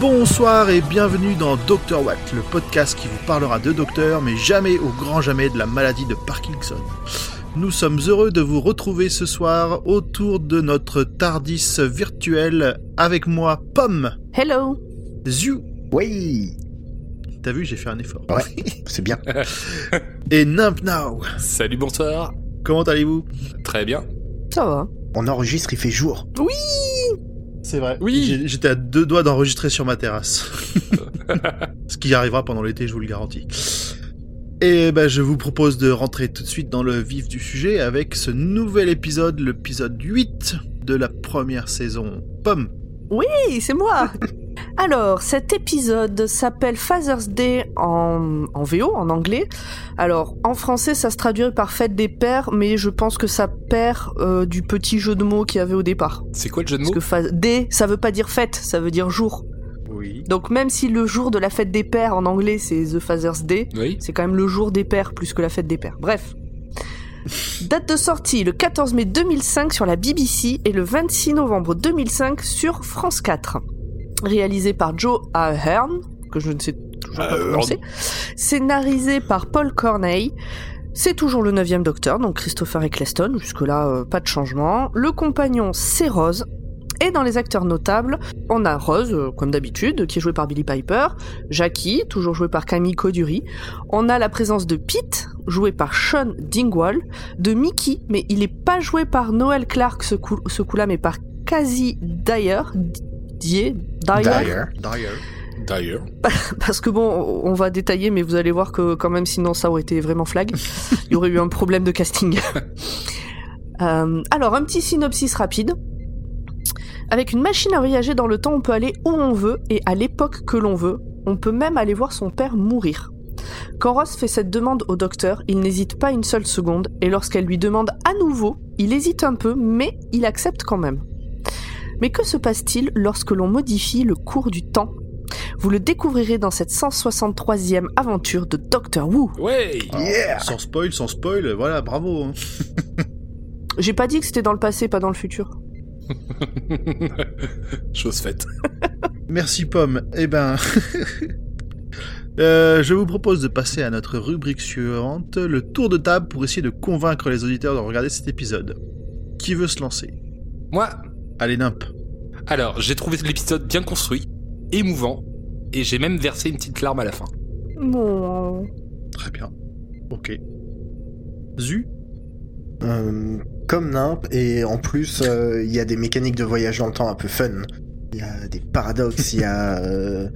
Bonsoir et bienvenue dans Dr Watt, le podcast qui vous parlera de docteur, mais jamais au grand jamais de la maladie de Parkinson. Nous sommes heureux de vous retrouver ce soir autour de notre TARDIS virtuel avec moi, Pomme. Hello. Zu. Oui. T'as vu, j'ai fait un effort. Ouais, c'est bien. Et Nimp Now. Salut, bonsoir. Comment allez-vous? Très bien. Ça va. On enregistre, il fait jour. Oui. C'est vrai. Oui. J'étais à deux doigts d'enregistrer sur ma terrasse. Ce qui arrivera pendant l'été, je vous le garantis. Et ben, je vous propose de rentrer tout de suite dans le vif du sujet avec ce nouvel épisode, l'épisode 8 de la première saison. Pomme. Oui, c'est moi. Alors, cet épisode s'appelle Father's Day en, en VO, en anglais. Alors, en français, ça se traduirait par Fête des Pères, mais je pense que ça perd euh, du petit jeu de mots qu'il y avait au départ. C'est quoi le jeu de Parce mots que fa- Day, ça veut pas dire fête, ça veut dire jour. Oui. Donc, même si le jour de la Fête des Pères en anglais, c'est The Father's Day, Oui. c'est quand même le jour des pères plus que la fête des pères. Bref. Date de sortie le 14 mai 2005 sur la BBC et le 26 novembre 2005 sur France 4. Réalisé par Joe Ahern, que je ne sais toujours pas prononcer. Scénarisé par Paul Corneille. C'est toujours le 9 Docteur, donc Christopher Eccleston, jusque-là euh, pas de changement. Le compagnon, c'est Rose. Et dans les acteurs notables, on a Rose, euh, comme d'habitude, qui est joué par Billy Piper, Jackie, toujours joué par Camille Coduri, on a la présence de Pete, joué par Sean Dingwall, de Mickey, mais il est pas joué par Noel Clark ce coup- ce coup-là, mais par Kazi Dyer, Dier, Dyer, D'ailleurs. D'ailleurs. D'ailleurs. parce que bon, on va détailler, mais vous allez voir que quand même, sinon ça aurait été vraiment flag, il y aurait eu un problème de casting. Euh, alors, un petit synopsis rapide. Avec une machine à voyager dans le temps, on peut aller où on veut et à l'époque que l'on veut. On peut même aller voir son père mourir. Quand Ross fait cette demande au docteur, il n'hésite pas une seule seconde, et lorsqu'elle lui demande à nouveau, il hésite un peu, mais il accepte quand même. Mais que se passe-t-il lorsque l'on modifie le cours du temps? Vous le découvrirez dans cette 163e aventure de Doctor Who. Ouais. Yeah. Sans spoil, sans spoil, voilà, bravo. hein. J'ai pas dit que c'était dans le passé, pas dans le futur. Chose faite. Merci Pomme. Eh ben, euh, je vous propose de passer à notre rubrique suivante, le tour de table pour essayer de convaincre les auditeurs de regarder cet épisode. Qui veut se lancer? Moi, Allez Nimp. alors, j'ai trouvé l'épisode bien construit, émouvant, et j'ai même versé une petite larme à la fin. Bon. Très bien. Ok. Zu Euh, comme Nimp, et en plus, euh, il y a des mécaniques de voyage dans le temps un peu fun. Il y a des paradoxes, il y a euh,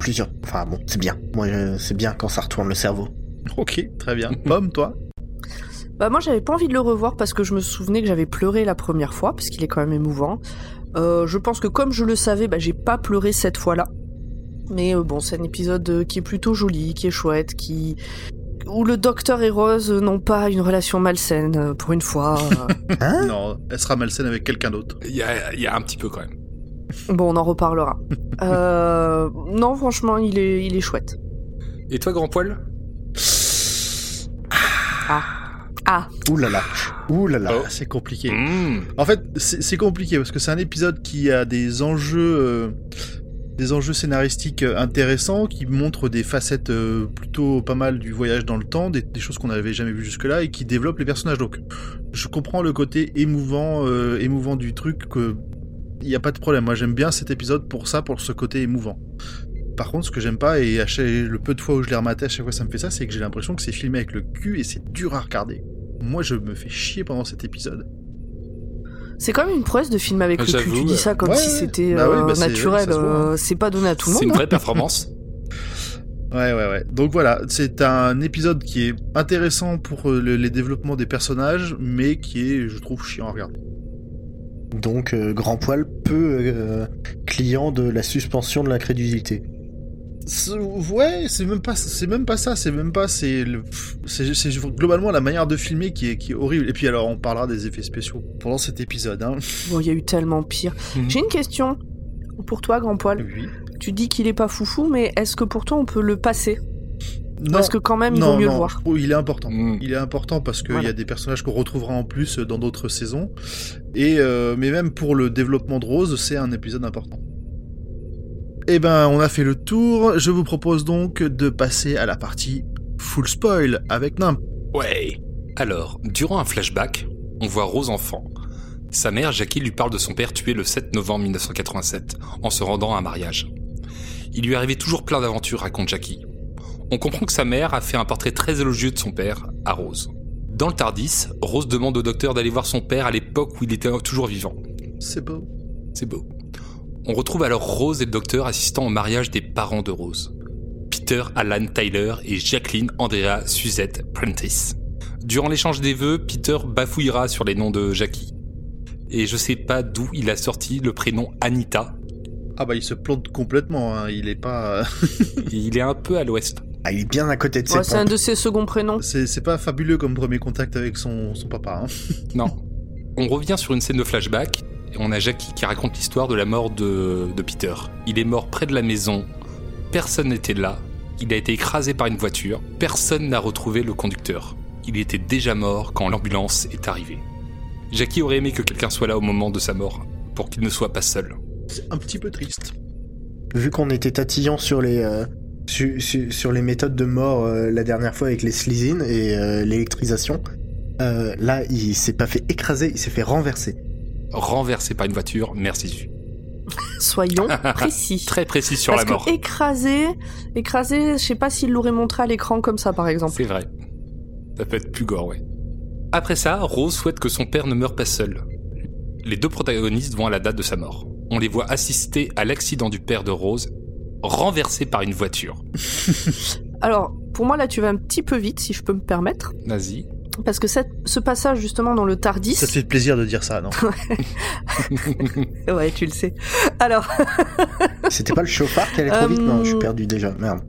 plusieurs. Enfin bon, c'est bien. Moi, euh, c'est bien quand ça retourne le cerveau. Ok, très bien. Pomme, toi? Bah moi j'avais pas envie de le revoir parce que je me souvenais que j'avais pleuré la première fois parce qu'il est quand même émouvant. Euh, je pense que comme je le savais, bah j'ai pas pleuré cette fois-là. Mais euh, bon, c'est un épisode euh, qui est plutôt joli, qui est chouette, qui où le docteur et Rose n'ont pas une relation malsaine pour une fois. Hein Non, elle sera malsaine avec quelqu'un d'autre. Il y a, il y a un petit peu quand même. bon, on en reparlera. Euh, non, franchement, il est il est chouette. Et toi, grand poil? Ah, Ouh là là. Ouh là là. Oh. Ah, c'est compliqué. Mmh. En fait, c'est compliqué parce que c'est un épisode qui a des enjeux, euh, des enjeux scénaristiques euh, intéressants, qui montrent des facettes euh, plutôt pas mal du voyage dans le temps, des, des choses qu'on n'avait jamais vues jusque-là et qui développent les personnages. Donc, je comprends le côté émouvant, euh, émouvant du truc. Que il n'y a pas de problème. Moi, j'aime bien cet épisode pour ça, pour ce côté émouvant. Par contre, ce que j'aime pas, et à chaque- le peu de fois où je l'ai rematé, à chaque fois ça me fait ça, c'est que j'ai l'impression que c'est filmé avec le cul et c'est dur à regarder. Moi, je me fais chier pendant cet épisode. c'est quand même une prouesse de filmer avec le cul. Tu dis ouais. ça comme Ouais, si ouais. c'était Bah ouais, euh, bah naturel. euh, c'est pas donné à tout le C'est une monde. hein. vraie performance. Ouais, ouais, ouais. Donc voilà, c'est un épisode qui est intéressant pour euh, le- les développements des personnages, mais qui est, je trouve, chiant à regarder. Donc, euh, grand poil peu euh, client de la suspension de l'incrédulité. Ouais, c'est même pas, c'est même pas ça. C'est même pas, c'est, le- c'est, globalement la manière de filmer qui est, qui est horrible. Et puis alors, on parlera des effets spéciaux pendant cet épisode. Hein. Bon, il y a eu tellement pire. Mhm. J'ai une question pour toi, grand poil. Oui. Tu dis qu'il est pas foufou, mais est-ce que pour toi on peut le passer? Non, Parce que quand même, il non, vaut mieux non, le voir? trouve il est important. Mm. Il est important parce qu'il Voilà. y a des personnages qu'on retrouvera en plus dans d'autres saisons. Et euh, mais même pour le développement de Rose, c'est un épisode important. Eh ben, on a fait le tour. Je vous propose donc de passer à la partie full spoil avec Nimp. Ouais. Alors, durant un flashback, on voit Rose enfant. Sa mère, Jackie, lui parle de son père tué le 7 novembre 1987, en se rendant à un mariage. Il lui arrivait toujours plein d'aventures, raconte Jackie. On comprend que sa mère a fait un portrait très élogieux de son père, à Rose. Dans le Tardis, Rose demande au docteur d'aller voir son père à l'époque où il était toujours vivant. C'est beau. C'est beau. On retrouve alors Rose et le docteur assistant au mariage des parents de Rose. Peter Alan Tyler et Jacqueline Andrea Suzette Prentice. Durant l'échange des vœux, Peter bafouillera sur les noms de Jackie. Et je sais pas d'où il a sorti le prénom Anita. Ah bah il se plante complètement. hein. Il est pas. Il est un peu à l'ouest. Ah, il est bien à côté de ses Ouais, c'est un de ses seconds prénoms. c'est pas fabuleux comme premier contact avec son, son papa. hein. Non. On revient sur une scène de flashback on a Jackie qui raconte l'histoire de la mort de, de Peter. Il est mort près de la maison, personne n'était là, il a été écrasé par une voiture, personne n'a retrouvé le conducteur. Il était déjà mort quand l'ambulance est arrivée. Jackie aurait aimé que quelqu'un soit là au moment de sa mort, pour qu'il ne soit pas seul. C'est un petit peu triste. Vu qu'on était tatillon sur les euh, su- su- sur les méthodes de mort euh, la dernière fois avec les slizines et euh, l'électrisation, euh, là il s'est pas fait écraser, il s'est fait renverser. Renversé par une voiture, merci. Soyons précis. Très précis sur Parce la mort. que écrasé, écrasé, je sais pas s'il l'aurait montré à l'écran comme ça, par exemple. C'est vrai. Ça peut être plus gore, ouais. Après ça, Rose souhaite que son père ne meure pas seul. Les deux protagonistes vont à la date de sa mort. On les voit assister à l'accident du père de Rose, renversé par une voiture. Alors, pour moi, là, tu vas un petit peu vite, si je peux me permettre. Vas-y. Parce que cette- ce passage, justement, dans le Tardis. Ça te fait plaisir de dire ça, non Ouais, tu le sais. Alors, C'était pas le chauffard qui allait trop vite? Non, je suis Euh, perdu déjà. Merde.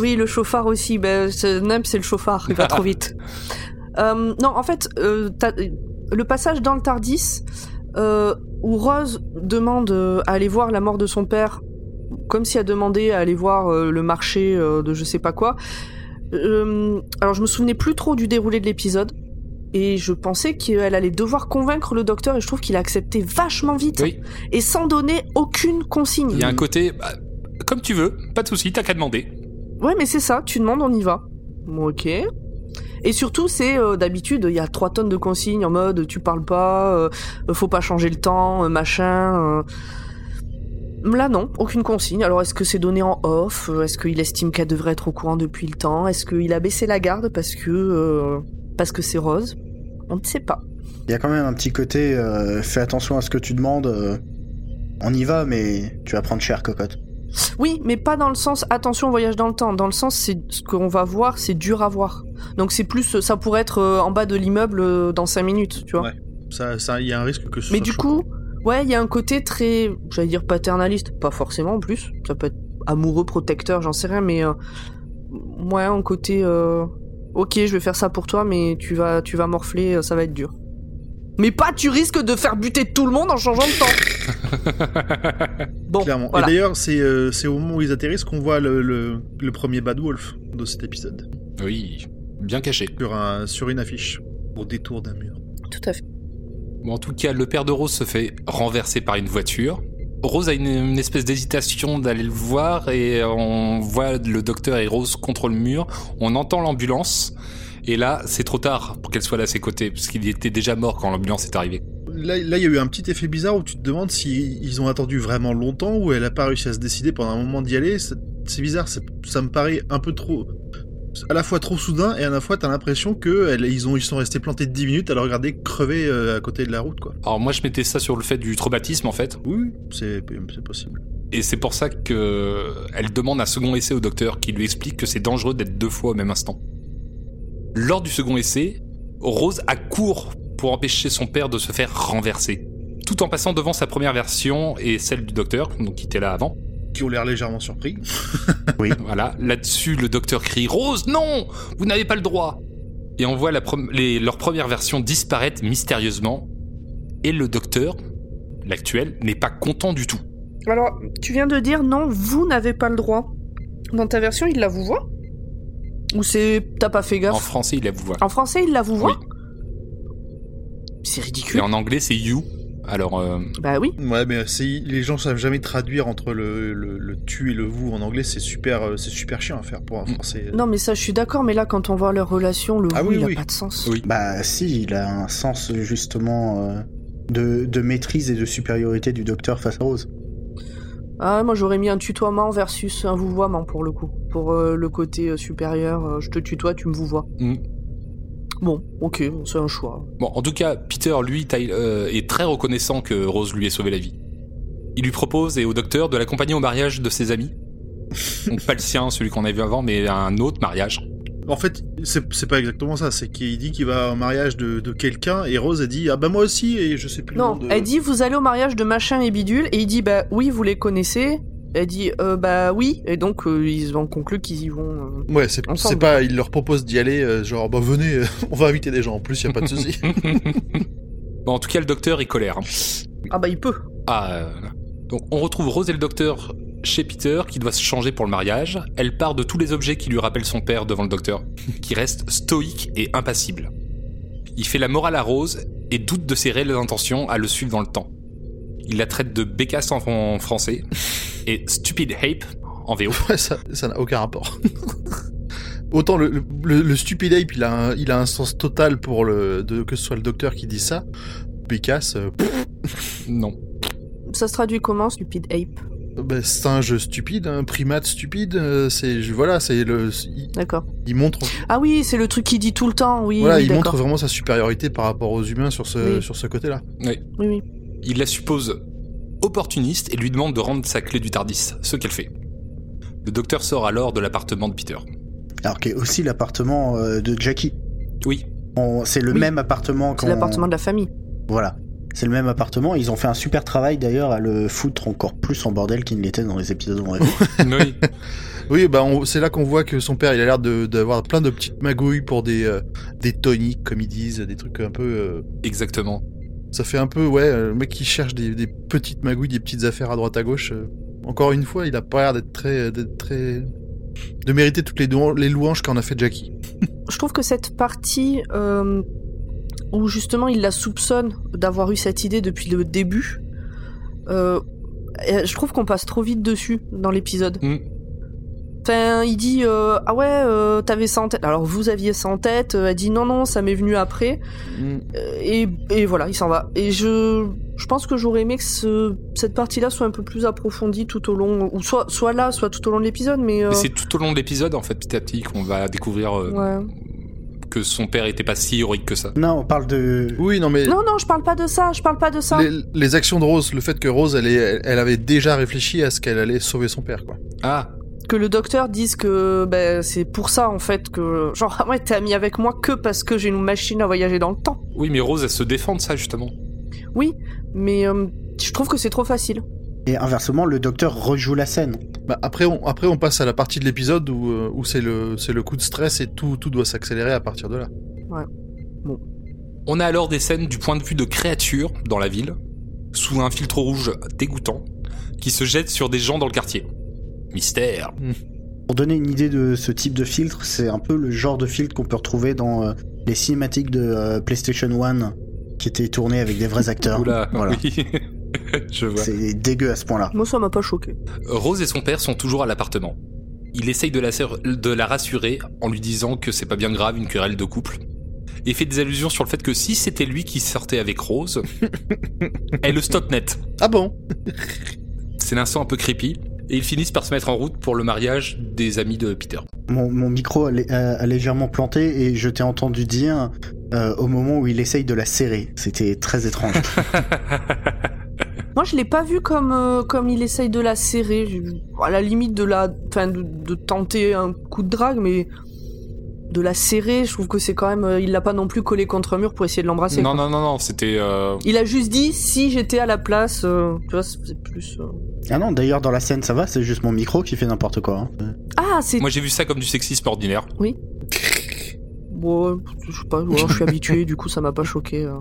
oui, le chauffard aussi. Ben, c'est- Nump, c'est le chauffard. Il va trop vite. Euh, non, en fait, euh, le passage dans le Tardis, euh, où Rose demande à aller voir la mort de son père, comme si elle demandait à aller voir euh, le marché euh, de je sais pas quoi. Euh, alors, je me souvenais plus trop du déroulé de l'épisode. Et je pensais qu'elle allait devoir convaincre le docteur, et je trouve qu'il a accepté vachement vite, Oui, et sans donner aucune consigne. il y a un côté... bah, comme tu veux, pas de souci, t'as qu'à demander. Ouais, mais c'est ça, tu demandes, on y va. Bon, ok. Et surtout, c'est euh, d'habitude, il y a trois tonnes de consignes en mode tu parles pas, euh, faut pas changer le temps, machin. Là, non, aucune consigne. Alors, est-ce que c'est donné en off? Est-ce qu'il estime qu'elle devrait être au courant depuis le temps? Est-ce qu'il a baissé la garde parce que euh, parce que c'est rose? On ne sait pas. Il y a quand même un petit côté euh, fais attention à ce que tu demandes. euh, on y va, mais tu vas prendre cher, cocotte. Oui, mais pas dans le sens attention voyage dans le temps. Dans le sens, c'est ce qu'on va voir, c'est dur à voir. Donc c'est plus, ça pourrait être euh, en bas de l'immeuble euh, dans 5 minutes, tu vois. Ouais. Ça, ça, il y a un risque que ce Mais soit du coup, ouais, il y a un côté très, j'allais dire paternaliste, pas forcément en plus. Ça peut être amoureux, protecteur, j'en sais rien, mais euh, ouais, un côté, euh, ok, je vais faire ça pour toi, mais tu vas, tu vas morfler, euh, ça va être dur. Mais pas, tu risques de faire buter tout le monde en changeant de temps. Bon, Clairement. voilà. Et d'ailleurs, c'est euh, c'est au moment où ils atterrissent qu'on voit le, le, le premier Bad Wolf de cet épisode. Oui, bien caché. Sur, un, sur une affiche. Au détour d'un mur. Tout à fait. En tout cas, le père de Rose se fait renverser par une voiture. Rose a une, espèce d'hésitation d'aller le voir et on voit le docteur et Rose contre le mur. On entend l'ambulance et là, c'est trop tard pour qu'elle soit là à ses côtés parce qu'il était déjà mort quand l'ambulance est arrivée. Là, il y a eu un petit effet bizarre où tu te demandes si ils ont attendu vraiment longtemps ou elle a pas réussi à se décider pendant un moment d'y aller. C'est bizarre, ça me paraît un peu trop. À la fois trop soudain et à la fois t'as l'impression que elle- ils, ont, ils sont restés plantés 10 minutes à le regarder crever euh, à côté de la route, quoi. Alors moi, je mettais ça sur le fait du traumatisme en fait, Oui, c'est c'est possible. et c'est pour ça que elle demande un second essai au docteur qui lui explique que c'est dangereux d'être deux fois au même instant. Lors du second essai, Rose accourt pour empêcher son père de se faire renverser, tout en passant devant sa première version et celle du docteur, donc qui était là avant. Qui ont l'air légèrement surpris. Voilà, là-dessus, le docteur crie Rose, non Vous n'avez pas le droit Et on voit la les- leur première version disparaître mystérieusement. Et le docteur, l'actuel, n'est pas content du tout. Alors, tu viens de dire non, vous n'avez pas le droit. Dans ta version, il la vous voit? Ou c'est t'as pas fait gaffe? En français, il la vous voit. En français, il la vous voit? Oui. C'est Et ridicule. en anglais, c'est you. Alors, euh, Bah oui. Ouais, mais c'est- les gens savent jamais traduire entre le, le, le tu et le vous en anglais. C'est super, euh, c'est super chiant à faire pour un Mm. français. Non, mais ça, je suis d'accord, mais là, quand on voit leur relation, le Ah vous, oui, il a pas de sens. Oui. Bah si, il a un sens justement euh, de, de maîtrise et de supériorité du docteur face à Rose. Ah, moi, j'aurais mis un tutoiement versus un vouvoiement pour le coup. Pour euh, le côté euh, supérieur, euh, je te tutoie, tu me vous vois. Mm. Bon, ok, c'est un choix. bon, en tout cas, Peter, lui, euh, est très reconnaissant que Rose lui ait sauvé la vie. Il lui propose, et au docteur, de l'accompagner au mariage de ses amis. Donc pas le sien, celui qu'on a vu avant, mais un autre mariage. En fait, c'est pas exactement ça. C'est qu'il dit qu'il va au mariage de, de quelqu'un et Rose a dit ah bah moi aussi et je sais plus. le Non, nom de... elle dit vous allez au mariage de machin et bidule, et il dit bah oui, vous les connaissez. Elle dit euh, bah oui, et donc euh, ils ont conclu qu'ils y vont. euh. Ouais, c'est c'est pas. Il leur propose d'y aller, euh, genre bah venez, euh, on va inviter des gens en plus, y a pas de souci. bon, en tout cas, le docteur est colère. hein. Ah bah il peut. Ah, euh, donc on retrouve Rose et le docteur chez Peter qui doit se changer pour le mariage. Elle part de tous les objets qui lui rappellent son père devant le docteur, qui reste stoïque et impassible. Il fait la morale à Rose et doute de ses réelles intentions à le suivre dans le temps. Il la traite de bécasse en français et stupid ape en VO. Ouais, ça n'a aucun rapport. Autant le, le, le- le stupid ape, il a un, il a un sens total pour le de, que ce soit le docteur qui dit ça. Bécasse, euh, Non. Ça se traduit comment, stupid ape? Bah, singe stupide, un primate stupide, euh, c'est voilà, c'est le D'accord. il montre Ah oui, c'est le truc qu'il dit tout le temps, oui. voilà, oui, il montre vraiment sa supériorité par rapport aux humains sur ce Oui. sur ce côté-là. Oui, oui. Il la suppose opportuniste et lui demande de rendre sa clé du Tardis, ce qu'elle fait. Le docteur sort alors de l'appartement de Peter. Alors qu'il y a aussi l'appartement euh, de Jackie. Oui, C'est le Oui. même appartement C'est l'appartement de la famille. Voilà. C'est le même appartement. Ils ont fait un super travail d'ailleurs à le foutre encore plus en bordel qu'il ne l'était dans les épisodes vu. oui. Oui, bah c'est là qu'on voit que son père, il a l'air de- d'avoir plein de petites magouilles pour des euh, des toniques, comme ils disent, des trucs un peu. euh, exactement. Ça fait un peu ouais, euh, le mec qui cherche des, des petites magouilles, des petites affaires à droite à gauche. euh, encore une fois, il a pas l'air d'être très d'être très de mériter toutes les, louanges qu'en a fait Jackie. Je trouve que cette partie euh, où justement il la soupçonne d'avoir eu cette idée depuis le début, euh, euh, je trouve qu'on passe trop vite dessus dans l'épisode. Mm. Enfin, il dit euh, ah ouais, euh, t'avais ça en tête. Alors vous aviez ça en tête. Euh, Elle dit non non, ça m'est venu après. Euh, et, et voilà, il s'en va. Et je, je pense que j'aurais aimé que ce, cette partie-là soit un peu plus approfondie tout au long, ou soit, soit là, soit tout au long de l'épisode. Mais, euh, Mais c'est tout au long de l'épisode, en fait, petit à petit, qu'on va découvrir euh, ouais. que son père était pas si héroïque que ça. non, on parle de. Oui, non mais Non non, je parle pas de ça. Je parle pas de ça. les, les actions de Rose, le fait que Rose, elle, est- elle, elle avait déjà réfléchi à ce qu'elle allait sauver son père, quoi. Ah, que le docteur dise que ben, c'est pour ça en fait que genre ah ouais t'es ami avec moi que parce que j'ai une machine à voyager dans le temps. oui, mais Rose, elle se défend de ça, justement. Oui, mais euh, je trouve que c'est trop facile. Et inversement, le docteur rejoue la scène. Bah, après, on, après, on passe à la partie de l'épisode où, euh, où c'est le, c'est le coup de stress et tout, tout doit s'accélérer à partir de là. On a alors des scènes du point de vue de créatures dans la ville, sous un filtre rouge dégoûtant, qui se jettent sur des gens dans le quartier. Mystère. Pour donner une idée de ce type de filtre, c'est un peu le genre de filtre qu'on peut retrouver dans euh, les cinématiques de euh, PlayStation 1 qui étaient tournées avec des vrais acteurs. Oula, Voilà. oui. Je vois. C'est dégueu à ce point-là. Moi ça m'a pas choqué. Rose et son père sont toujours à l'appartement. Il essaye de la, ser- de la rassurer en lui disant que c'est pas bien grave une querelle de couple. Et fait des allusions sur le fait que si c'était lui qui sortait avec Rose, elle le stoppe net. Ah bon? C'est l'instant un peu creepy. Et ils finissent par se mettre en route pour le mariage des amis de Peter. Mon, mon micro a, lé- a- a légèrement planté et je t'ai entendu dire euh, au moment où il essaye de la serrer. C'était très étrange. Moi je l'ai pas vu comme euh, comme il essaye de la serrer. À la limite de la, enfin de, de tenter un coup de drague, mais de la serrer, je trouve que c'est quand même. euh, il l'a pas non plus collé contre un mur pour essayer de l'embrasser. non, non, non, non, c'était... euh, Il a juste dit si j'étais à la place. euh, tu vois, c'est plus. euh, ah non, d'ailleurs dans la scène ça va, c'est juste mon micro qui fait n'importe quoi. hein. Ah c'est Moi j'ai vu ça comme du sexisme ordinaire. Bon, je sais pas, ouais, je suis habitué, du coup ça m'a pas choqué. euh,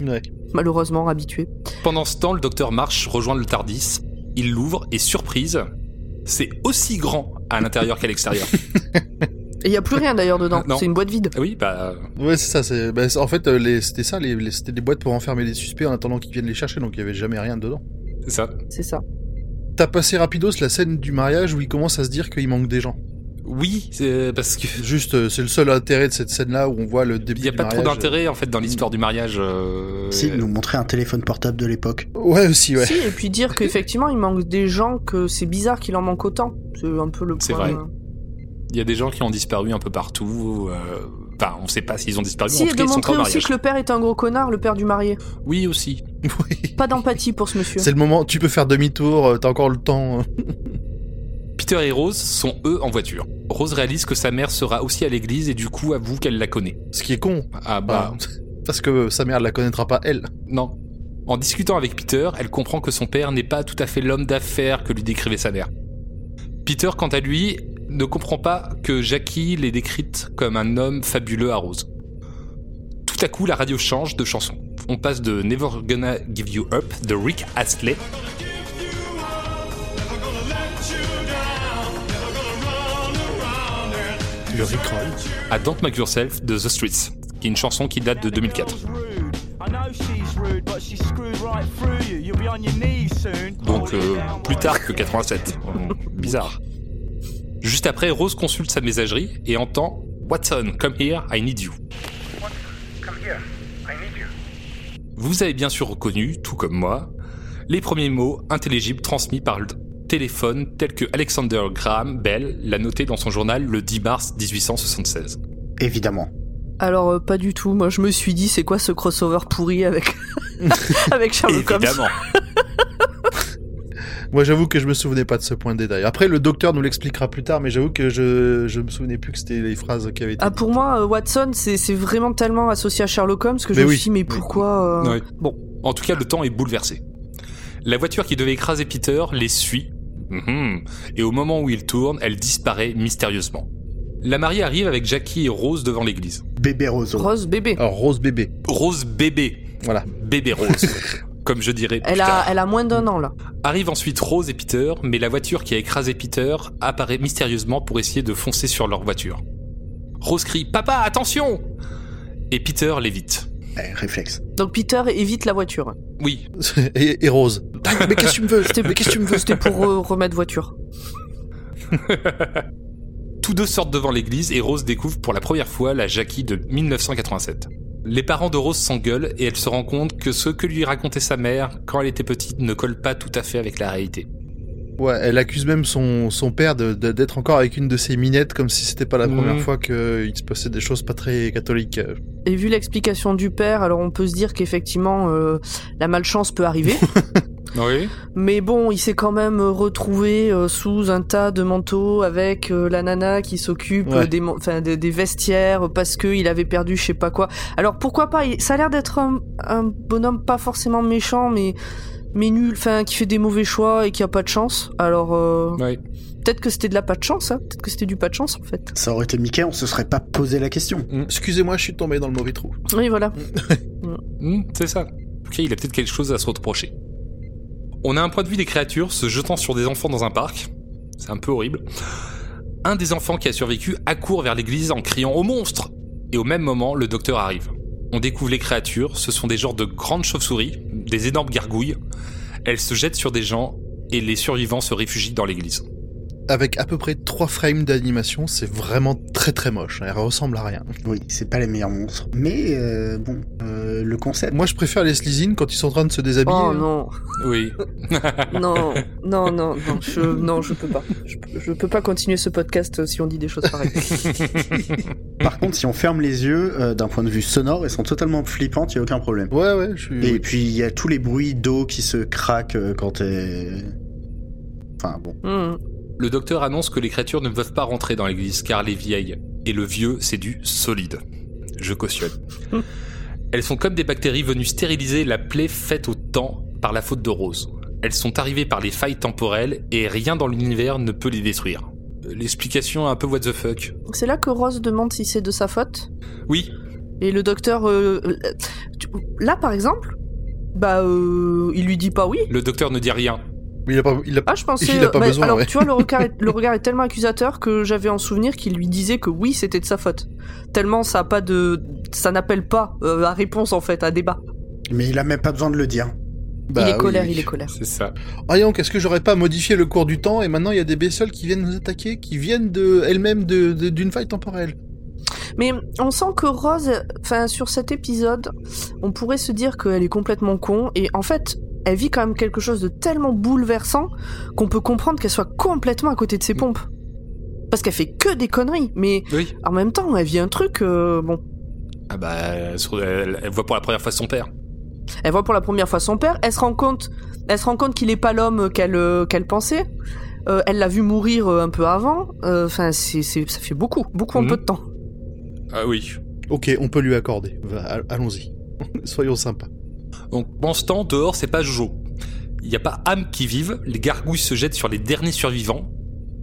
Ouais. malheureusement habitué. Pendant ce temps, le docteur marche rejoindre le Tardis. Il l'ouvre et surprise, c'est aussi grand à l'intérieur qu'à l'extérieur. Et il y a plus rien d'ailleurs dedans. C'est une boîte vide. Oui, bah, Ouais, c'est ça. C'est, bah, c'est- en fait, euh, les- c'était ça. Les, les- c'était des boîtes pour enfermer les suspects en attendant qu'ils viennent les chercher, donc il y avait jamais rien dedans. c'est ça. C'est ça. T'as passé rapidos la scène du mariage où il commence à se dire qu'il manque des gens. Oui, c'est parce que Juste, euh, c'est le seul intérêt de cette scène-là où on voit le début il y a pas trop d'intérêt en fait dans l'histoire du mariage. euh, Si, nous montrer un téléphone portable de l'époque. Ouais, aussi, ouais. Si, et puis dire qu'effectivement, il manque des gens, que c'est bizarre qu'il en manque autant. C'est un peu le point. C'est vrai. Il y a des gens qui ont disparu un peu partout. euh, Enfin, on sait pas s'ils ont disparu. Si, en tout de cas, ils sont aussi mariage. que le père est un gros connard, le père du marié. Oui, aussi. Oui. Pas d'empathie pour ce monsieur. C'est le moment, tu peux faire demi-tour, euh, t'as encore le temps. Peter et Rose sont eux en voiture. Rose réalise que sa mère sera aussi à l'église et du coup avoue qu'elle la connaît. Ce qui est con. Ah bah Bah, parce que sa mère la connaîtra pas, elle. non. En discutant avec Peter, elle comprend que son père n'est pas tout à fait l'homme d'affaires que lui décrivait sa mère. Peter, quant à lui, ne comprend pas que Jackie l'ait décrite comme un homme fabuleux à Rose. Tout à coup, la radio change de chanson. On passe de Never Gonna Give You Up de Rick Astley Le à Don't Make Yourself de The Streets, qui est une chanson qui date de 2004. Donc euh, plus tard que 87. Euh, Bizarre. Juste après, Rose consulte sa messagerie et entend Watson, come here, I need you. Vous avez bien sûr reconnu, tout comme moi, les premiers mots intelligibles transmis par le téléphone tels que Alexander Graham Bell l'a noté dans son journal le 10 mars 1876. Évidemment. Alors, euh, pas du tout. Moi, je me suis dit, c'est quoi ce crossover pourri avec, avec Sherlock Holmes? Évidemment. Moi, j'avoue que je me souvenais pas de ce point de détail. Après, le docteur nous l'expliquera plus tard, mais j'avoue que je, je me souvenais plus que c'était les phrases qui avaient été Ah, pour moi, euh, Watson, c'est c'est vraiment tellement associé à Sherlock Holmes que je me suis dit, mais pourquoi euh, Ouais. Bon, En tout cas, le temps est bouleversé. La voiture qui devait écraser Peter les suit, Mhm. et au moment où il tourne, elle disparaît mystérieusement. La mariée arrive avec Jackie et Rose devant l'église. Bébé Roseau. Rose bébé. Alors, Rose bébé. Rose bébé, Voilà. bébé Rose, comme je dirais plus Elle a, tard. elle a moins d'un an, là. Arrive ensuite Rose et Peter, mais la voiture qui a écrasé Peter apparaît mystérieusement pour essayer de foncer sur leur voiture. Rose crie Papa, attention Et Peter l'évite. Eh, réflexe. Donc, Peter évite la voiture. Oui, Et, et Rose. mais qu'est-ce que tu me veux? C'était Mais qu'est-ce que tu me veux? C'était pour euh, remettre voiture. Tous deux sortent devant l'église et Rose découvre pour la première fois la Jackie de 1987. Les parents de Rose s'engueulent et elle se rend compte que ce que lui racontait sa mère quand elle était petite ne colle pas tout à fait avec la réalité. Ouais, elle accuse même son, son père de- de- d'être encore avec une de ses minettes, comme si c'était pas la Mhm. première fois qu'il se passait des choses pas très catholiques. Et vu l'explication du père, alors on peut se dire qu'effectivement, euh, la malchance peut arriver. Oui. Mais bon, il s'est quand même retrouvé euh, sous un tas de manteaux avec euh, la nana qui s'occupe Ouais. des, man- enfin, des, des vestiaires parce que il avait perdu je sais pas quoi. Alors pourquoi pas il- Ça a l'air d'être un, un bonhomme pas forcément méchant, mais mais nul, enfin qui fait des mauvais choix et qui a pas de chance. Alors euh, Oui. peut-être que c'était de la pas de chance, hein. peut-être que c'était du pas de chance en fait. Ça aurait été Mickey, on se serait pas posé la question. Excusez-moi, je suis tombé dans le mauvais trou. Oui voilà. Hmm, c'est ça. Ok, il a peut-être quelque chose à se reprocher. On a un point de vue des créatures se jetant sur des enfants dans un parc. C'est un peu horrible. Un des enfants qui a survécu accourt vers l'église en criant au monstre. Et au même moment, le docteur arrive. On découvre les créatures, ce sont des genres de grandes chauves-souris, des énormes gargouilles. Elles se jettent sur des gens et les survivants se réfugient dans l'église. Avec à peu près 3 frames d'animation, c'est vraiment très très moche. Elle ressemble à rien. Oui, c'est pas les meilleurs monstres. Mais euh, bon, euh, le concept. Moi, je préfère les Slizines quand ils sont en train de se déshabiller. Oh hein. non, Oui. non, non, non, non, je, non, je peux pas. Je, je peux pas continuer ce podcast si on dit des choses pareilles. Par contre, si on ferme les yeux, euh, d'un point de vue sonore, elles sont totalement flippantes, y a aucun problème. Ouais, ouais, je suis. Et puis il y a tous les bruits d'eau qui se craquent quand elle. Enfin bon. Hmm. Le docteur annonce que les créatures ne peuvent pas rentrer dans l'église car les vieilles et le vieux, c'est du solide. Je cautionne. Elles sont comme des bactéries venues stériliser la plaie faite au temps par la faute de Rose. Elles sont arrivées par les failles temporelles et rien dans l'univers ne peut les détruire. L'explication est un peu what the fuck. C'est là que Rose demande si c'est de sa faute. Oui, Et le docteur, euh, euh, là par exemple, bah, euh, il lui dit pas oui. le docteur ne dit rien. Mais il a pas, il a... Ah, je pensais. Il a pas bah, besoin, alors, ouais. tu vois, le regard, est, le regard est tellement accusateur que j'avais en souvenir qu'il lui disait que oui, c'était de sa faute. Tellement ça a pas de, ça n'appelle pas euh, à réponse en fait, à débat. Mais il a même pas besoin de le dire. Bah il est oui, colère, oui. il est colère. C'est ça. Ah donc, est-ce que j'aurais pas modifié le cours du temps et maintenant il y a des bestioles qui viennent nous attaquer, qui viennent de elles-mêmes de- de- d'une faille temporelle Mais on sent que Rose, enfin sur cet épisode, on pourrait se dire qu'elle est complètement con et en fait, elle vit quand même quelque chose de tellement bouleversant qu'on peut comprendre qu'elle soit complètement à côté de ses pompes. Parce qu'elle fait que des conneries, mais Oui. en même temps, elle vit un truc. euh, bon, Ah bah, elle, voit pour la première fois son père. elle voit pour la première fois son père. Elle se rend compte, elle se rend compte qu'il est pas l'homme qu'elle euh, qu'elle pensait. Euh, elle l'a vu mourir un peu avant. Enfin, c'est ça fait beaucoup, beaucoup en Mhm. peu de temps. Ah oui. Ok, on peut lui accorder. Allons-y. Soyons sympas. Donc, pendant ce temps, dehors, c'est pas Jojo. Il n'y a pas âme qui vive, les gargouilles se jettent sur les derniers survivants.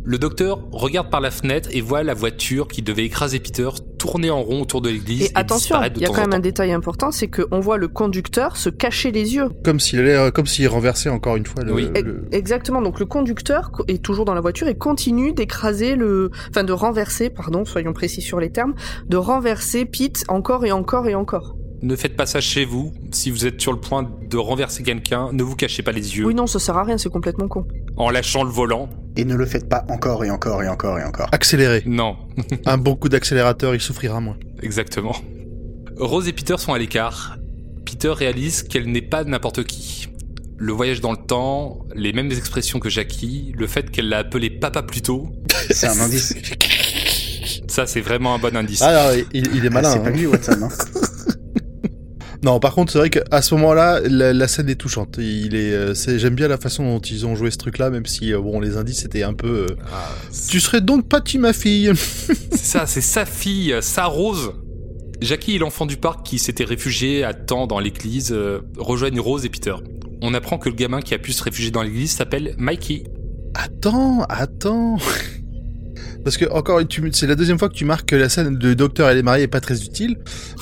Le docteur regarde par la fenêtre et voit la voiture qui devait écraser Peter tourner en rond autour de l'église Et et, attention, il y a quand même un détail important, c'est qu'on voit le conducteur se cacher les yeux. Comme s'il allait, euh, comme s'il renversait encore une fois le. Oui. le- Exactement. Donc le conducteur co- est toujours dans la voiture et continue d'écraser le, enfin de renverser, pardon, soyons précis sur les termes, de renverser Pete encore et encore et encore. Ne faites pas ça chez vous. Si vous êtes sur le point de renverser quelqu'un, ne vous cachez pas les yeux Oui, non, ça sert à rien, c'est complètement con. En lâchant le volant. Et ne le faites pas encore et encore et encore et encore. Accéléré. Non, Un bon coup d'accélérateur, il souffrira moins. exactement. Rose et Peter sont à l'écart. Peter réalise qu'elle n'est pas n'importe qui. Le voyage dans le temps, les mêmes expressions que Jackie, le fait qu'elle l'a appelé papa plus tôt, C'est un indice. ça c'est vraiment un bon indice. Ah, alors, il, il est malin. c'est pas hein. lui, Watson. hein. Non, par contre, c'est vrai qu'à ce moment-là, la, la scène est touchante. Il est, euh, c'est, j'aime bien la façon dont ils ont joué ce truc-là, même si euh, bon, les indices étaient un peu. euh, Ah, Tu serais donc Patty, ma fille. c'est ça, c'est sa fille, sa Rose. Jackie et l'enfant du parc qui s'était réfugié à temps dans l'église euh, rejoignent Rose et Peter. On apprend que le gamin qui a pu se réfugier dans l'église s'appelle Mikey. Attends, attends. Parce que encore, tu- c'est la deuxième fois que tu marques que la scène de docteur et les mariés est pas très utile.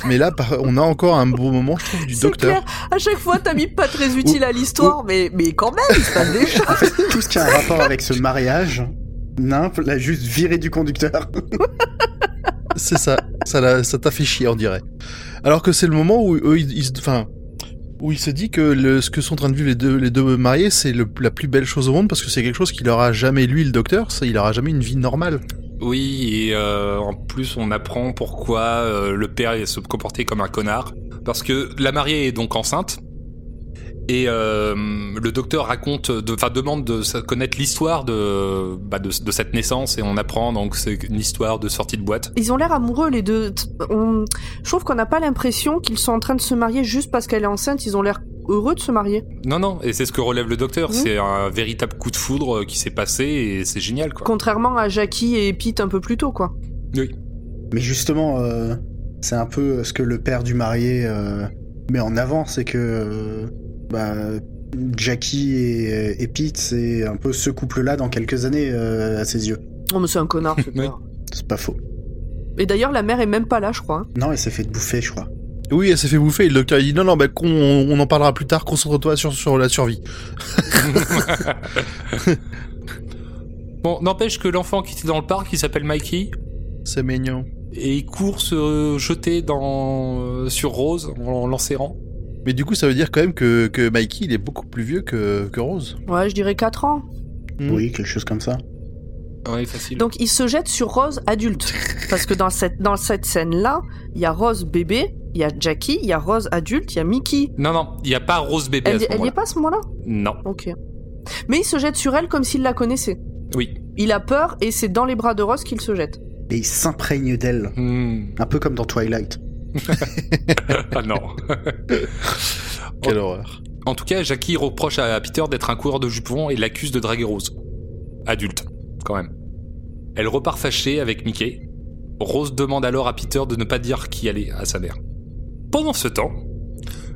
Mais là, par- on a encore un beau moment, je trouve, du docteur. clair. À chaque fois, t'as mis pas très utile à l'histoire, mais mais quand même, il se passe des choses. En fait, tout ce qui a un rapport avec ce mariage, Nymphe l'a juste viré du conducteur. C'est ça. Ça l'a- ça t'a fait chier, on dirait. Alors que c'est le moment où eux, ils, ils se- enfin, où il se dit que ce que sont en train de vivre les deux, les deux mariés, c'est la plus belle chose au monde parce que c'est quelque chose qu'il aura jamais, lui, le docteur, il aura jamais une vie normale. Oui, et euh, en plus on apprend pourquoi euh, le père se comportait comme un connard. Parce que la mariée est donc enceinte. Et euh, le docteur raconte, de- enfin demande de connaître l'histoire de, bah, de, de cette naissance et on apprend donc c'est une histoire de sortie de boîte. Ils ont l'air amoureux les deux. On- Je trouve qu'on n'a pas l'impression qu'ils sont en train de se marier juste parce qu'elle est enceinte. Ils ont l'air heureux de se marier. Non, non, et c'est ce que relève le docteur. Mhm. C'est un véritable coup de foudre euh, qui s'est passé et c'est génial quoi. Contrairement à Jackie et Pete un peu plus tôt, quoi. Oui. Mais justement, euh, c'est un peu ce que le père du marié euh, met en avant, c'est que euh, bah, Jackie et, et Pete, c'est un peu ce couple-là dans quelques années euh, à ses yeux. Oh, mais c'est un connard, ce Oui. père. C'est pas faux. Et d'ailleurs, la mère est même pas là, je crois. Non, elle s'est fait bouffer, je crois. Oui, elle s'est fait bouffer et le docteur il dit non, non, bah, qu'on- on, en parlera plus tard, concentre-toi sur, sur la survie. Bon, n'empêche que l'enfant qui était dans le parc, il s'appelle Mikey. C'est mignon. Et il court se jeter dans, euh, sur Rose en l'enserrant. Mais du coup, ça veut dire quand même que, que Mikey, il est beaucoup plus vieux que, que Rose. Ouais, je dirais 4 ans. Mm. Oui, quelque chose comme ça. Ouais, facile. Donc il se jette sur Rose adulte. Parce que dans cette, dans cette scène-là, il y a Rose bébé, il y a Jackie, il y a Rose adulte, il y a Mickey. Non, non, il n'y a pas Rose bébé à Elle, ce elle y est pas à ce moment-là? Non, Ok. Mais il se jette sur elle comme s'il la connaissait. oui. Il a peur et c'est dans les bras de Rose qu'il se jette. Et il s'imprègne d'elle, Hmm. un peu comme dans Twilight. ah non. Quelle horreur. En tout cas, Jackie reproche à Peter d'être un coureur de jupons et l'accuse de draguer Rose. Adulte, quand même. Elle repart fâchée avec Mickey. Rose demande alors à Peter de ne pas dire qui elle est à sa mère. Pendant ce temps,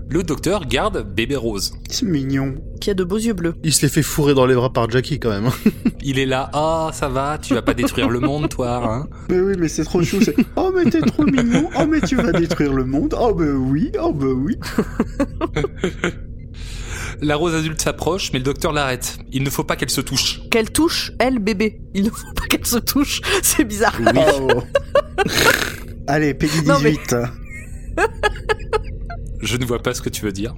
le docteur garde bébé Rose. C'est mignon. Qui a de beaux yeux bleus. Il se les fait fourrer dans les bras par Jackie quand même. Il est là, ah ça va, tu vas pas détruire le monde toi, hein? Mais oui, mais c'est trop chou. c'est Oh, mais t'es trop mignon. Oh, mais tu vas détruire le monde. Oh, bah oui. Oh, bah oui. La Rose adulte s'approche, mais le docteur l'arrête. Il ne faut pas qu'elle se touche. Qu'elle touche, elle, bébé. Il ne faut pas qu'elle se touche. C'est bizarre. Oh. Allez, Peggy Non, mais- 18. Je ne vois pas ce que tu veux dire.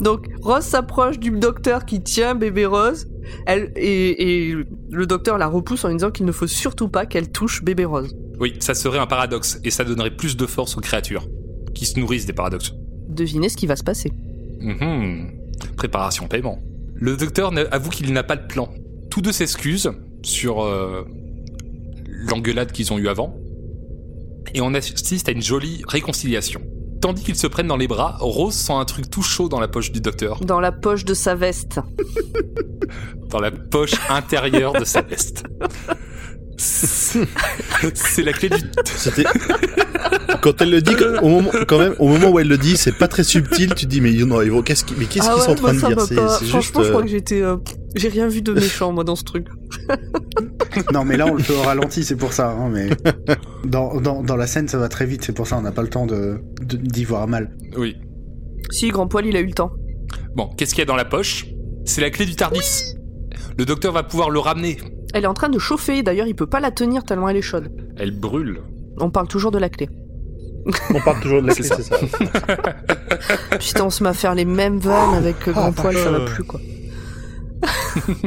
Donc, Rose s'approche du docteur qui tient bébé Rose. Elle, et, et le docteur la repousse en lui disant qu'il ne faut surtout pas qu'elle touche bébé Rose. Oui, ça serait un paradoxe, et ça donnerait plus de force aux créatures, qui se nourrissent des paradoxes. Devinez ce qui va se passer. Mhm. Préparation paiement. Le docteur avoue qu'il n'a pas de plan. Tous deux s'excusent sur euh, l'engueulade qu'ils ont eue avant. Et on assiste à une jolie réconciliation. Tandis qu'ils se prennent dans les bras, Rose sent un truc tout chaud dans la poche du docteur. Dans la poche de sa veste. Dans la poche intérieure de sa veste. C'est la clé du... Quand elle le dit, au moment, quand même, au moment où elle le dit, c'est pas très subtil. Tu te dis mais non, qu'est-ce qu'ils, mais qu'est-ce Ah qu'ils ouais, sont en train de ça dire? juste. Franchement, je crois euh, que j'étais. euh, J'ai rien vu de méchant, moi, dans ce truc. Non, mais là, on le fait au ralenti, c'est pour ça. hein, mais dans, dans, dans la scène, ça va très vite, c'est pour ça, on n'a pas le temps de de- d'y voir mal. Oui. Si, grand poil, il a eu le temps. Bon, qu'est-ce qu'il y a dans la poche? C'est la clé du Tardis. Le docteur va pouvoir le ramener. Elle est en train de chauffer, d'ailleurs, il peut pas la tenir tellement elle est chaude. Elle brûle. On parle toujours de la clé. On parle toujours de la clé, c'est ça. Putain, on se met à faire les mêmes vannes avec euh, grand poil, ça va plus, quoi.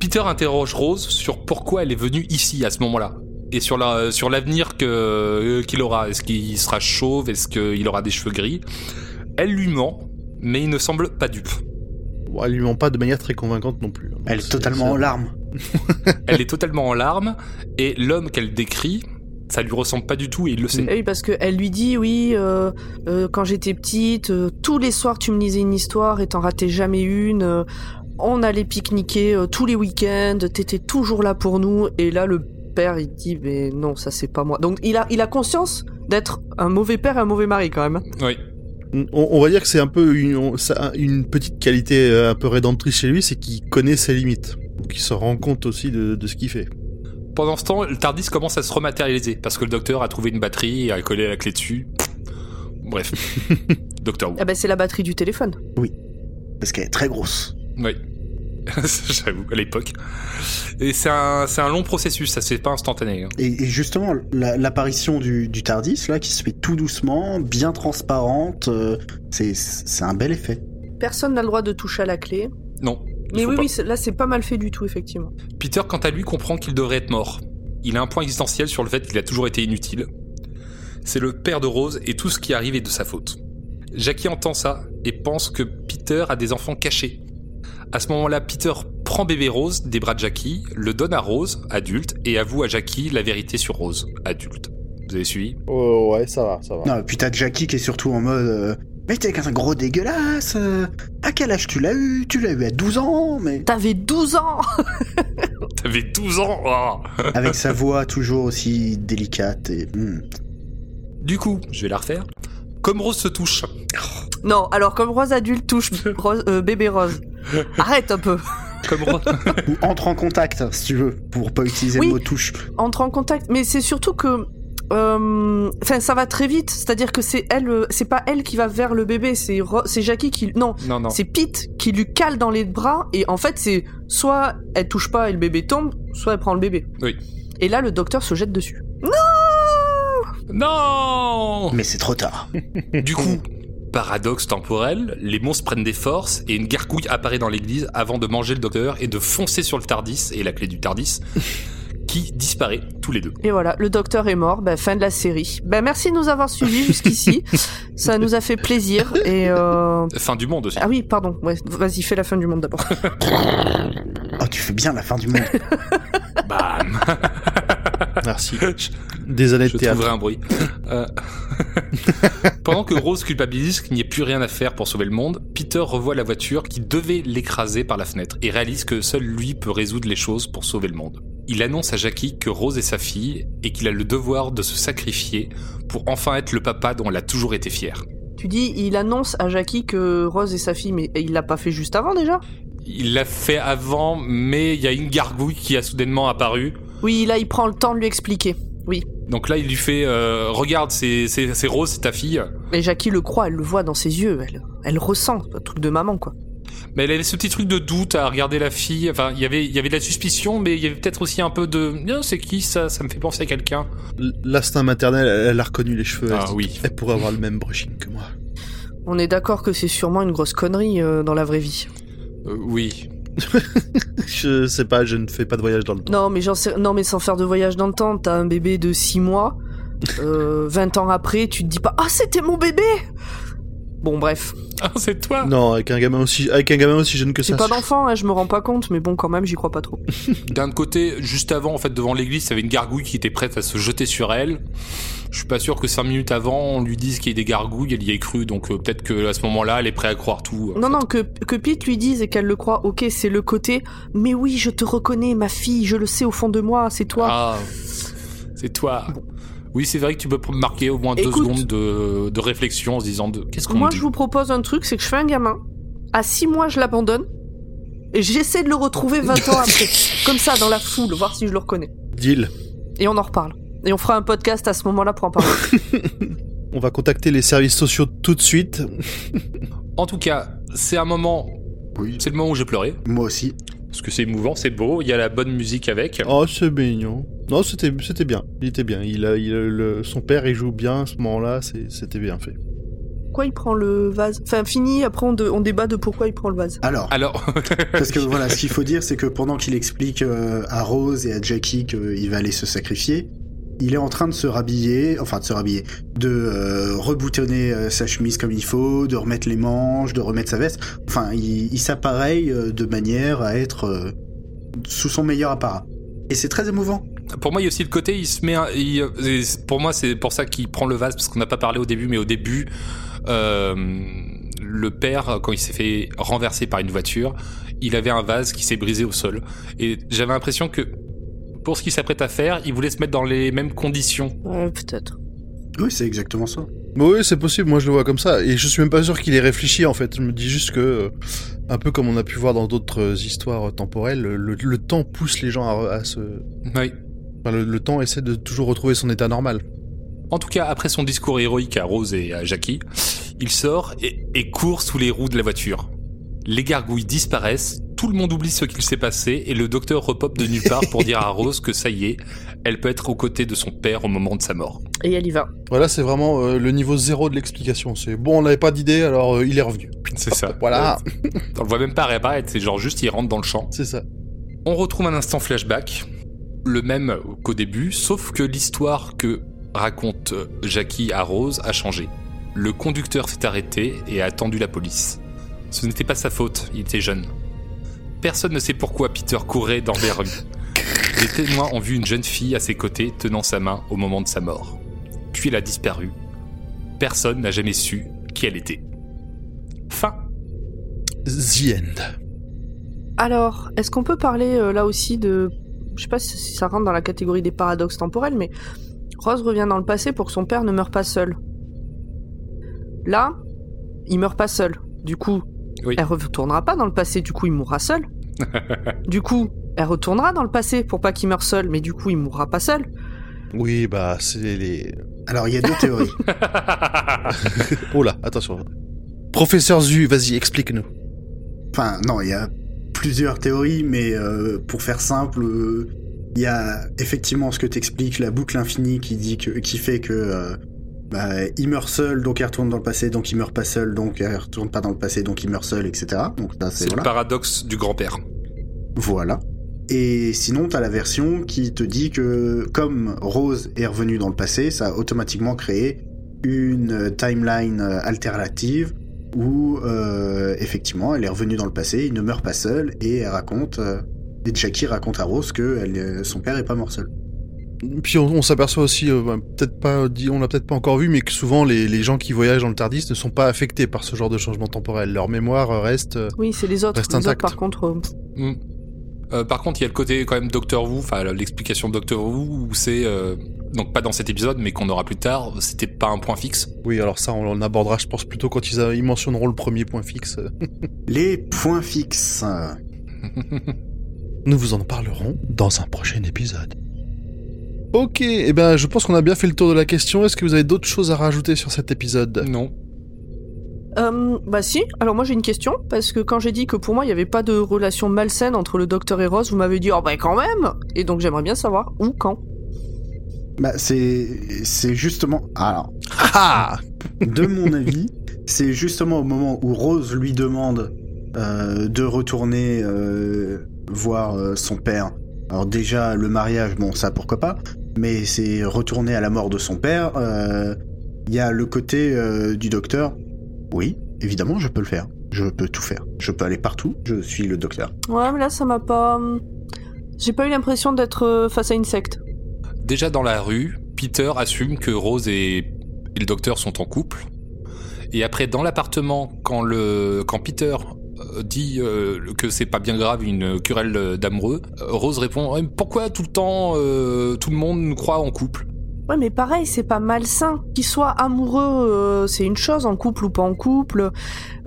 Peter interroge Rose sur pourquoi elle est venue ici à ce moment-là. Et sur la, sur l'avenir que, euh, qu'il aura. Est-ce qu'il sera chauve? Est-ce qu'il aura des cheveux gris? Elle lui ment, mais il ne semble pas dupe. Bon, elle lui ment pas de manière très convaincante non plus. hein. Elle est totalement en larmes. Elle est totalement en larmes, et l'homme qu'elle décrit, ça lui ressemble pas du tout et il le sait. Et oui, parce qu'elle lui dit, oui, euh, euh, quand j'étais petite, euh, tous les soirs tu me lisais une histoire et t'en ratais jamais une. euh, on allait pique-niquer euh, tous les week-ends, t'étais toujours là pour nous. Et là, le père, il dit, mais non, ça c'est pas moi. Donc il a, il a conscience d'être un mauvais père et un mauvais mari quand même. Oui. On, on va dire que c'est un peu une, une petite qualité un peu rédemptrice chez lui, c'est qu'il connaît ses limites. Donc il se rend compte aussi de, de ce qu'il fait. Pendant ce temps, le Tardis commence à se rematérialiser parce que le docteur a trouvé une batterie et a collé la clé dessus. Bref. docteur Who. Ah ben c'est la batterie du téléphone. Parce qu'elle est très grosse. Oui. J'avoue, à l'époque. Et c'est un, c'est un long processus, ça se fait pas instantané. hein. Et, et justement, la- l'apparition du, du Tardis, là, qui se fait tout doucement, bien transparente, euh, c'est c'est un bel effet. Personne n'a le droit de toucher à la clé. Non. Mais oui, pas. oui, là c'est pas mal fait du tout, effectivement. Peter, quant à lui, comprend qu'il devrait être mort. Il a un point existentiel sur le fait qu'il a toujours été inutile. C'est le père de Rose et tout ce qui arrive est de sa faute. Jackie entend ça et pense que Peter a des enfants cachés. À ce moment-là, Peter prend bébé Rose des bras de Jackie, le donne à Rose, adulte, et avoue à Jackie la vérité sur Rose, adulte. Vous avez suivi? Oh ouais, ça va, ça va. Non, puis t'as Jackie qui est surtout en mode. euh, mais t'es qu'un gros dégueulasse euh, À quel âge tu l'as eu? Tu l'as eu à 12 ans, mais. T'avais 12 ans T'avais 12 ans oh Avec sa voix toujours aussi délicate et. hmm. Du coup, je vais la refaire. Comme Rose se touche, Non, alors comme Rose adulte touche Rose- euh, bébé Rose. Arrête un peu. comme Rose... Ou entre en contact, si tu veux, pour pas utiliser Oui. le mot touche. entre en contact. Mais c'est surtout que, euh, enfin, ça va très vite. C'est-à-dire que c'est elle, euh, c'est pas elle qui va vers le bébé, c'est Ro- c'est Jackie qui, non, non, non. c'est Pete qui lui cale dans les bras. Et en fait, c'est soit elle touche pas et le bébé tombe, soit elle prend le bébé. Oui. Et là, le docteur se jette dessus. Non Mais c'est trop tard. Du coup, paradoxe temporel, les monstres prennent des forces et une gargouille apparaît dans l'église avant de manger le docteur et de foncer sur le Tardis et la clé du Tardis qui disparaît tous les deux. Et voilà, le docteur est mort. Ben, fin de la série. Ben, merci de nous avoir suivis jusqu'ici. ça nous a fait plaisir. Et euh... Fin du monde aussi. ah oui, pardon. Ouais, vas-y, fais la fin du monde d'abord. Oh, tu fais bien la fin du monde. Bam Merci. De je théâtre. trouverai un bruit. Euh, Pendant que Rose culpabilise qu'il n'y ait plus rien à faire pour sauver le monde, Peter revoit la voiture qui devait l'écraser par la fenêtre et réalise que seul lui peut résoudre les choses pour sauver le monde. Il annonce à Jackie que Rose est sa fille et qu'il a le devoir de se sacrifier pour enfin être le papa dont elle a toujours été fière. tu dis, il annonce à Jackie que Rose est sa fille, mais il l'a pas fait juste avant déjà? Il l'a fait avant, mais il y a une gargouille qui a soudainement apparu. Oui, là, il prend le temps de lui expliquer. Oui. Donc là, il lui fait euh, Regarde, c'est c'est- c'est Rose, c'est ta fille. Et Jackie le croit, elle le voit dans ses yeux, elle, elle ressent, un truc de maman, quoi. Mais elle avait ce petit truc de doute à regarder la fille. Enfin, il y avait, il y avait de la suspicion, mais il y avait peut-être aussi un peu de. Non, c'est qui ça? Ça me fait penser à quelqu'un. L'instinct maternel, elle, a reconnu les cheveux. Ah elle, dit, oui. Elle pourrait avoir le même brushing que moi. On est d'accord que c'est sûrement une grosse connerie euh, dans la vraie vie. Euh, oui. Je sais pas, je ne fais pas de voyage dans le temps. Non, mais j'en sais... non, mais sans faire de voyage dans le temps, t'as un bébé de 6 mois. euh, 20 ans après, tu te dis pas Ah, c'était mon bébé Bon, bref. Ah, c'est toi? Non, avec un gamin aussi, avec un gamin aussi jeune que J'ai ça. pas d'enfant, hein, je me rends pas compte, mais bon, quand même, j'y crois pas trop. D'un côté, juste avant, en fait, devant l'église, il y avait une gargouille qui était prête à se jeter sur elle. Je suis pas sûr que cinq minutes avant, on lui dise qu'il y a des gargouilles, elle y ait cru, donc euh, peut-être que à ce moment-là, elle est prête à croire tout. Non, fait. non, que, que Pete lui dise et qu'elle le croit, ok, c'est le côté, mais oui, je te reconnais, ma fille, je le sais au fond de moi, c'est toi. Ah, c'est toi. Oui, c'est vrai que tu peux marquer au moins deux secondes de, de réflexion en se disant de qu'est-ce qu'on Moi, dit je vous propose un truc, c'est que je fais un gamin. À 6 mois, je l'abandonne. Et j'essaie de le retrouver 20 ans après. Comme ça, dans la foule, voir si je le reconnais. Deal. Et on en reparle. Et on fera un podcast à ce moment-là pour en parler. On va contacter les services sociaux tout de suite. En tout cas, c'est un moment, Oui. c'est le moment où j'ai pleuré Moi aussi. Parce que c'est émouvant, c'est beau, il y a la bonne musique avec. Oh, c'est mignon. Non, c'était, c'était bien. Il était bien. Il a, il a- le, son père, il joue bien à ce moment-là. C'est, c'était bien fait. Pourquoi il prend le vase? Enfin, fini, après on, de- on débat de pourquoi il prend le vase. Alors, Alors, parce que voilà, ce qu'il faut dire, c'est que pendant qu'il explique euh, à Rose et à Jackie qu'il va aller se sacrifier, il est en train de se rhabiller, enfin de se rhabiller, de euh, reboutonner euh, sa chemise comme il faut, de remettre les manches, de remettre sa veste. Enfin, il, il s'appareille euh, de manière à être sous son meilleur apparat. Et c'est très émouvant. pour moi, il y a aussi le côté, il se met, pour moi, c'est pour ça qu'il prend le vase parce qu'on n'a pas parlé au début, mais au début, le père, quand il s'est fait renverser par une voiture, il avait un vase qui s'est brisé au sol, et j'avais l'impression que pour ce qu'il s'apprête à faire, il voulait se mettre dans les mêmes conditions. Ouais, peut-être. Oui, c'est exactement ça. Mais oui, c'est possible. Moi, je le vois comme ça. Et je suis même pas sûr qu'il ait réfléchi, en fait. Je me dis juste que, euh, un peu comme on a pu voir dans d'autres euh, histoires temporelles, le, le temps pousse les gens à, à se. Oui. Enfin, le, le temps essaie de toujours retrouver son état normal. En tout cas, après son discours héroïque à Rose et à Jackie, il sort et, et court sous les roues de la voiture. Les gargouilles disparaissent, tout le monde oublie ce qu'il s'est passé et le docteur repop de nulle part pour dire à Rose que ça y est, elle peut être aux côtés de son père au moment de sa mort. Et elle y va. Voilà, c'est vraiment euh, le niveau zéro de l'explication. C'est bon, on n'avait pas d'idée, alors euh, il est revenu. C'est ça. Voilà, On le voit même pas réapparaître, c'est genre juste il rentre dans le champ. c'est ça. On retrouve un instant flashback, le même qu'au début, sauf que l'histoire que raconte Jackie à Rose a changé. Le conducteur s'est arrêté et a attendu la police. Ce n'était pas sa faute, il était jeune. Personne ne sait pourquoi Peter courait dans les rues. Les témoins ont vu une jeune fille à ses côtés tenant sa main au moment de sa mort. Puis elle a disparu. Personne n'a jamais su qui elle était. Fin. The end. Alors, est-ce qu'on peut parler euh, là aussi de. Je sais pas si ça rentre dans la catégorie des paradoxes temporels, mais Rose revient dans le passé pour que son père ne meure pas seul. Là, il meurt pas seul. Du coup, Oui. elle retournera pas dans le passé, du coup, il mourra seul. du coup, elle retournera dans le passé pour pas qu'il meure seul, mais du coup, il mourra pas seul. Oui, bah, c'est les. Alors, il y a deux théories. Oh là, attention. Professeur Zu, vas-y, explique-nous. Enfin, non, il y a plusieurs théories, mais euh, pour faire simple, euh, il y a effectivement ce que t'expliques, la boucle infinie qui dit que, qui fait que euh, bah, il meurt seul, donc il retourne dans le passé, donc il meurt pas seul, donc il retourne pas dans le passé, donc il meurt seul, etc. Donc ça, c'est le paradoxe du grand-père. Voilà. Et sinon, t'as la version qui te dit que comme Rose est revenue dans le passé, ça a automatiquement créé une timeline alternative où euh, effectivement elle est revenue dans le passé, il ne meurt pas seul et elle raconte, euh, et Jackie raconte à Rose que elle, euh, son père est pas mort seul. Puis on, on s'aperçoit aussi, euh, bah, peut-être pas dit, on l'a peut-être pas encore vu, mais que souvent les, les gens qui voyagent dans le Tardis ne sont pas affectés par ce genre de changement temporel. Leur mémoire reste. euh, Oui, c'est les autres. Reste les autres, par contre. euh, Mm. Euh, par contre, il y a le côté quand même Doctor Who, enfin l'explication de Doctor Who, où c'est euh, donc pas dans cet épisode, mais qu'on aura plus tard. C'était pas un point fixe. Oui, alors ça, on en abordera, je pense, plutôt quand ils, a- ils mentionneront le premier point fixe. Les points fixes. Nous vous en parlerons dans un prochain épisode. Ok, eh ben, je pense qu'on a bien fait le tour de la question. Est-ce que vous avez d'autres choses à rajouter sur cet épisode? Non. Euh, bah si, alors moi j'ai une question, parce que quand j'ai dit que pour moi il n'y avait pas de relation malsaine entre le docteur et Rose, vous m'avez dit oh bah quand même Et donc j'aimerais bien savoir où, quand. Bah, c'est c'est justement. Alors, Ah de mon avis, c'est justement au moment où Rose lui demande euh, de retourner euh, voir euh, son père. Alors déjà, le mariage, bon, ça pourquoi pas, mais c'est retourner à la mort de son père. euh, Il y a le côté euh, du docteur. Oui, évidemment, je peux le faire. Je peux tout faire. Je peux aller partout. Je suis le docteur. Ouais, mais là ça m'a pas. J'ai pas eu l'impression d'être euh, face à une secte. Déjà dans la rue, Peter assume que Rose et, et le docteur sont en couple. Et après, dans l'appartement, quand, le, quand Peter euh, dit euh, que c'est pas bien grave une querelle d'amoureux, euh, Rose répond Pourquoi tout le temps euh, tout le monde nous croit en couple? Ouais, mais pareil, c'est pas malsain. Qu'il soit amoureux, euh, c'est une chose, en couple ou pas en couple.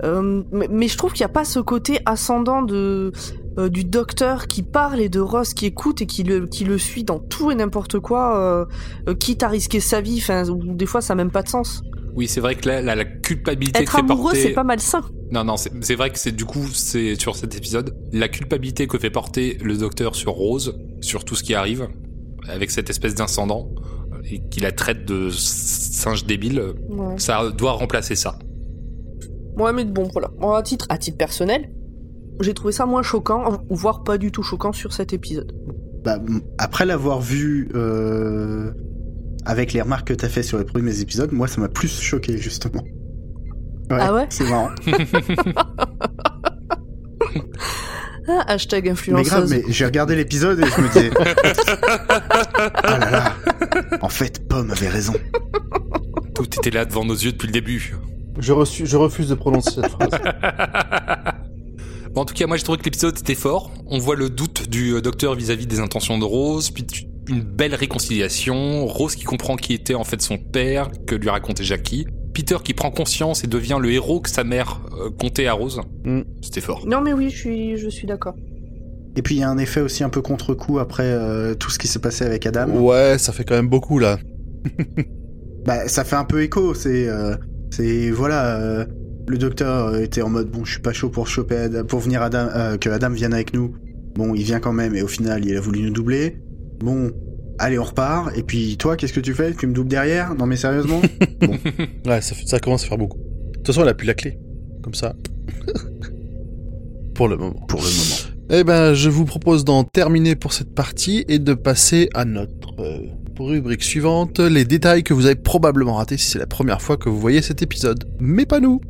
Euh, mais, je trouve qu'il n'y a pas ce côté ascendant de euh, du docteur qui parle et de Ross qui écoute et qui le, qui le suit dans tout et n'importe quoi, euh, euh, quitte à risquer sa vie. Enfin, des fois, ça n'a même pas de sens. Oui, c'est vrai que là, la, la culpabilité Être que fait amoureux, porter... c'est pas malsain. Non, non, c'est c'est vrai que c'est du coup, c'est sur cet épisode, la culpabilité que fait porter le docteur sur Rose, sur tout ce qui arrive, avec cette espèce d'incendant, et qui la traite de singe débile, Ouais. ça doit remplacer ça. Ouais, mais bon, voilà. Bon, à titre, à titre personnel, j'ai trouvé ça moins choquant, voire pas du tout choquant sur cet épisode. Bah, après l'avoir vu euh, avec les remarques que t'as fait sur les premiers épisodes, moi ça m'a plus choqué justement. Ah ouais C'est marrant. Ah, hashtag mais influenceuse. grave, mais j'ai regardé l'épisode et je me disais. ah là là. En fait, Pomme avait raison. Tout était là devant nos yeux depuis le début. je, reçu- je refuse de prononcer cette phrase. Bon, en tout cas, moi j'ai trouvé que l'épisode était fort. On voit le doute du euh, docteur vis-à-vis des intentions de Rose, puis tu- une belle réconciliation. Rose qui comprend qui était en fait son père, que lui racontait Jackie. Peter qui prend conscience et devient le héros que sa mère euh, comptait à Rose. Mm. C'était fort. Non, mais oui, je suis, je suis d'accord. Et puis il y a un effet aussi un peu contre-coup après euh, tout ce qui s'est passé avec Adam. Ouais, ça fait quand même beaucoup là. Bah, ça fait un peu écho. C'est, euh, c'est voilà, euh, le docteur était en mode bon, je suis pas chaud pour choper Adam- pour venir Adam, euh, que Adam vienne avec nous. Bon, il vient quand même et au final, il a voulu nous doubler. Bon, allez, on repart. Et puis toi, qu'est-ce que tu fais? Tu me doubles derrière? Non mais sérieusement? Ouais, ça, fait- ça commence à faire beaucoup. De toute façon, elle a plus la clé. Comme ça. pour le moment. Pour le moment. Eh ben, je vous propose d'en terminer pour cette partie et de passer à notre euh, rubrique suivante, les détails que vous avez probablement ratés si c'est la première fois que vous voyez cet épisode. Mais pas nous.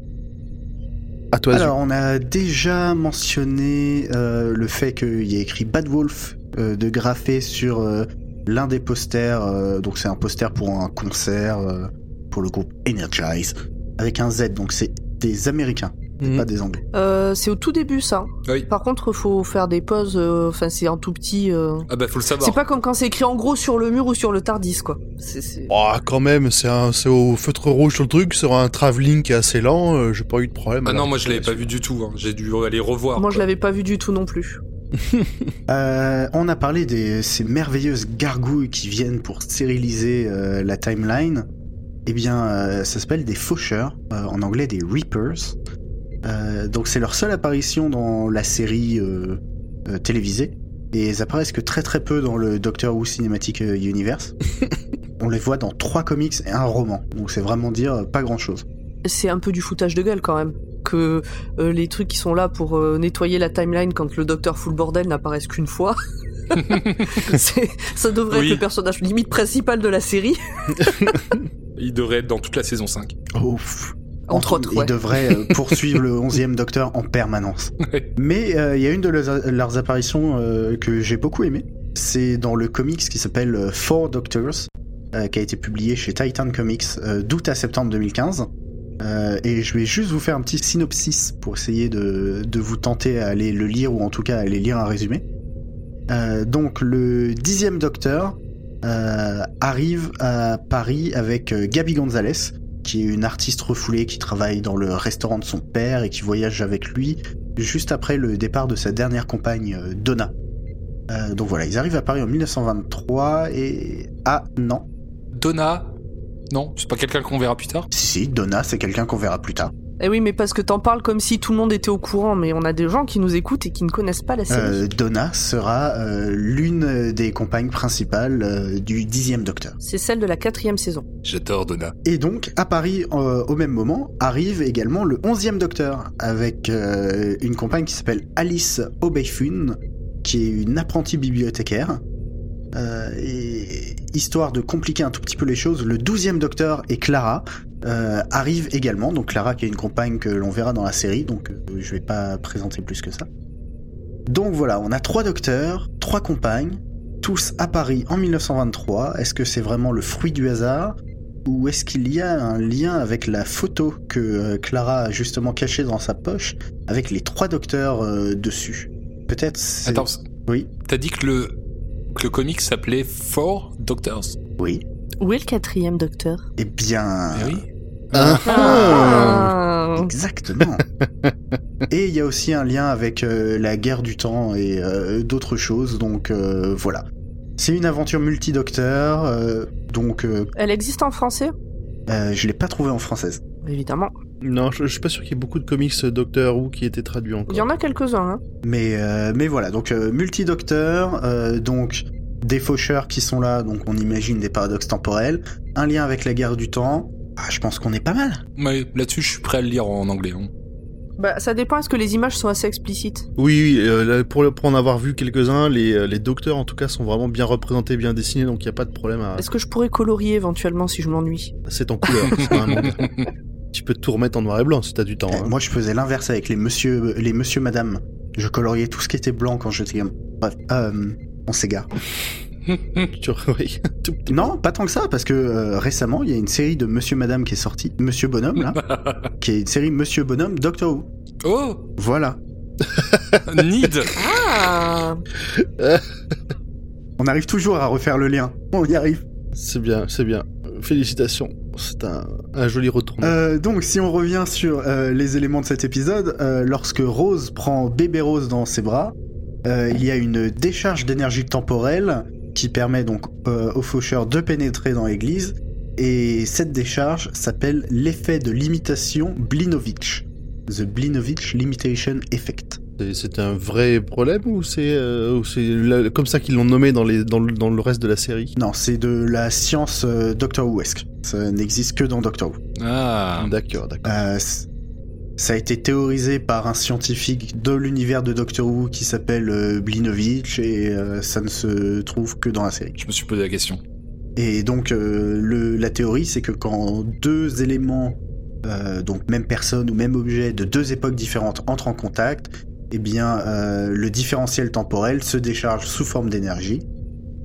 À toi. Alors, on a déjà mentionné euh, le fait qu'il y a écrit Bad Wolf de graffé sur euh, l'un des posters. euh, donc, c'est un poster pour un concert euh, pour le groupe Energize avec un Z. Donc, c'est des Américains, Mhm. pas des Anglais. Euh, c'est au tout début, ça. Oui. Par contre, faut faire des pauses. euh, Enfin, c'est un tout petit. euh, Ah bah faut le savoir. C'est pas comme quand c'est écrit en gros sur le mur ou sur le Tardis, quoi. C'est, Oh, quand même, c'est un- c'est au feutre rouge sur le truc, sur un travelling qui est assez lent, euh, j'ai pas eu de problème. Ah non, moi je l'avais pas vu du tout. hein. J'ai dû aller revoir. Moi, je l'avais pas vu du tout non plus. Euh, on a parlé de ces merveilleuses gargouilles qui viennent pour stériliser euh, la timeline. Eh bien, euh, ça s'appelle des faucheurs, euh, en anglais des Reapers. Euh, donc c'est leur seule apparition dans la série euh, euh, télévisée. Et ils apparaissent que très très peu dans le Doctor Who Cinematic Universe. On les voit dans trois comics et un roman. Donc c'est vraiment dire pas grand chose. C'est un peu du foutage de gueule quand même. Que euh, les trucs qui sont là pour euh, nettoyer la timeline quand le docteur fout le bordel n'apparaissent qu'une fois. Ça devrait Oui. être le personnage limite principal de la série. Il devrait être dans toute la saison 5. Oh, pff. Entre autres, Ils ouais. devraient euh, poursuivre le 11e Docteur en permanence. Ouais. Mais euh, il y a une de leurs, leurs apparitions euh, que j'ai beaucoup aimé. C'est dans le comics qui s'appelle Four Doctors, euh, qui a été publié chez Titan Comics euh, d'août à septembre 2015. Euh, et je vais juste vous faire un petit synopsis pour essayer de, de vous tenter à aller le lire ou en tout cas à aller lire un résumé. Euh, donc le dixième Docteur euh, arrive à Paris avec Gabi Gonzalez, qui est une artiste refoulée qui travaille dans le restaurant de son père et qui voyage avec lui juste après le départ de sa dernière compagne Donna. Donc voilà, ils arrivent à Paris en 1923 et... Ah non, Donna Non, c'est pas quelqu'un qu'on verra plus tard. si si, Donna c'est quelqu'un qu'on verra plus tard. Eh oui, mais parce que t'en parles comme si tout le monde était au courant, mais on a des gens qui nous écoutent et qui ne connaissent pas la série. Euh, Donna sera euh, l'une des compagnes principales euh, du dixième Docteur. C'est celle de la quatrième saison. J'adore Donna. Et donc, à Paris, euh, au même moment, arrive également le onzième Docteur, avec euh, une compagne qui s'appelle Alice Obeifun, qui est une apprentie bibliothécaire. Euh, et histoire de compliquer un tout petit peu les choses, le douzième Docteur et Clara euh, arrivent également. Donc Clara qui est une compagne que l'on verra dans la série, donc euh, je vais pas présenter plus que ça. Donc voilà, on a trois docteurs, trois compagnes, tous à Paris en 1923. Est-ce que c'est vraiment le fruit du hasard? Ou est-ce qu'il y a un lien avec la photo que euh, Clara a justement cachée dans sa poche avec les trois docteurs euh, dessus? Peut-être. c'est- Attends, Oui. t'as dit que le, que le comic s'appelait Four Doctors Oui. Où est le quatrième docteur? Eh bien. Eh oui. Ah, ah. Ah. Exactement. et il y a aussi un lien avec euh, la guerre du temps et euh, d'autres choses. Donc euh, voilà. C'est une aventure multidocteur. euh, donc euh, Elle existe en français? euh, je l'ai pas trouvé en française. Évidemment. Non, je, je suis pas sûr qu'il y ait beaucoup de comics Doctor Who qui étaient traduits encore. Il y en a quelques-uns. Hein. Mais, euh, mais voilà, donc euh, multidocteur, euh, donc des faucheurs qui sont là, donc on imagine des paradoxes temporels, un lien avec la guerre du temps. Ah, je pense qu'on est pas mal. Ouais, là-dessus, je suis prêt à le lire en anglais. hein. Bah, ça dépend. Est-ce que les images sont assez explicites? Oui, oui euh, pour, pour en avoir vu quelques-uns, les, les docteurs en tout cas sont vraiment bien représentés, bien dessinés, donc il n'y a pas de problème à... Est-ce que je pourrais colorier éventuellement si je m'ennuie? C'est en couleur, Tu peux tout remettre en noir et blanc si t'as du temps. Euh, hein. Moi, je faisais l'inverse avec les monsieur, les monsieur madame. Je coloriais tout ce qui était blanc quand j'étais gamin. Bref, euh, on s'égare. Non, pas tant que ça, parce que euh, récemment, il y a une série de Monsieur Madame qui est sortie, Monsieur Bonhomme, là, qui est une série Monsieur Bonhomme Doctor Who. Oh Voilà. Need Ah On arrive toujours à refaire le lien. On y arrive. C'est bien, c'est bien. Félicitations. C'est un, joli retour. Euh, donc, si on revient sur euh, les éléments de cet épisode, euh, lorsque Rose prend bébé Rose dans ses bras, il y a une décharge d'énergie temporelle qui permet donc au faucheur de pénétrer dans l'église. Et cette décharge s'appelle l'effet de limitation Blinovitch. The Blinovitch Limitation Effect. C'est- un vrai problème ou c'est euh, comme ça qu'ils l'ont nommé dans, les, dans, le, dans le reste de la série? Non, c'est de la science euh, Doctor Who-esque. Ça n'existe que dans Doctor Who. Ah, D'accord, d'accord. Euh, ça a été théorisé par un scientifique de l'univers de Doctor Who qui s'appelle euh, Blinovitch et euh, ça ne se trouve que dans la série. je me suis posé la question. Et donc euh, le, la théorie c'est que quand deux éléments, euh, donc même personne ou même objet de deux époques différentes entrent en contact, eh bien euh, le différentiel temporel se décharge sous forme d'énergie.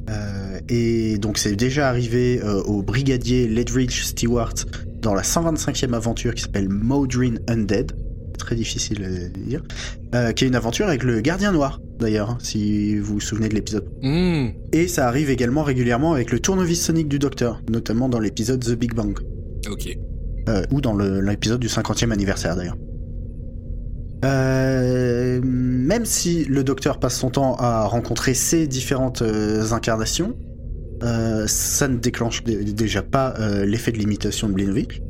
Euh, et donc c'est déjà arrivé euh, au brigadier Ledridge Stewart dans la 125e aventure qui s'appelle Modrin Undead, très difficile à dire, qui est une aventure avec le gardien noir d'ailleurs, hein, si vous vous souvenez de l'épisode. Hmm, Et ça arrive également régulièrement avec le tournevis sonique du Docteur, notamment dans l'épisode The Big Bang, ok. ou dans l'épisode du 50e anniversaire d'ailleurs. Euh, même si le Docteur passe son temps à rencontrer ces différentes euh, incarnations, euh, ça ne déclenche dé- déjà pas euh, l'effet de limitation de Blinovitch,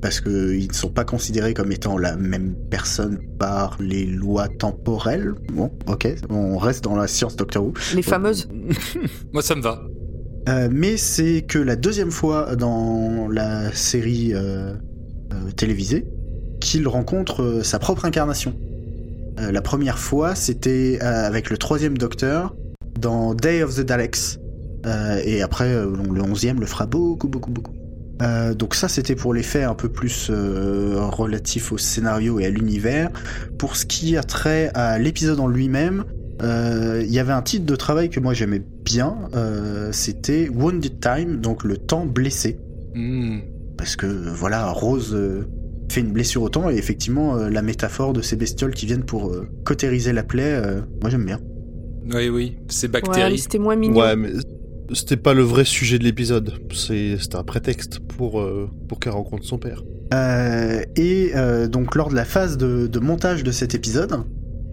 parce qu'ils ne sont pas considérés comme étant la même personne par les lois temporelles. Bon, ok, on reste dans la science Doctor Who. Les fameuses. Moi, ça me va. Euh, mais c'est que la deuxième fois dans la série euh, euh, télévisée qu'il rencontre euh, sa propre incarnation. Euh, la première fois, c'était euh, avec le troisième Docteur dans Day of the Daleks. Et après, le onzième le fera beaucoup, beaucoup, beaucoup. Euh, donc ça, c'était pour l'effet un peu plus euh, relatif au scénario et à l'univers. Pour ce qui a trait à l'épisode en lui-même, euh, il y avait un titre de travail que moi j'aimais bien, c'était Wounded Time, donc le temps blessé. Hmm. Parce que voilà, Rose fait une blessure au temps et effectivement euh, la métaphore de ces bestioles qui viennent pour euh, cautériser la plaie, euh, moi j'aime bien. Oui, oui, Ouais, mais bactéries. c'était moins mignon. Ouais, mais c'était pas le vrai sujet de l'épisode. C'est c'était un prétexte pour, euh, pour qu'elle rencontre son père. Euh, et euh, donc lors de la phase de, de montage de cet épisode,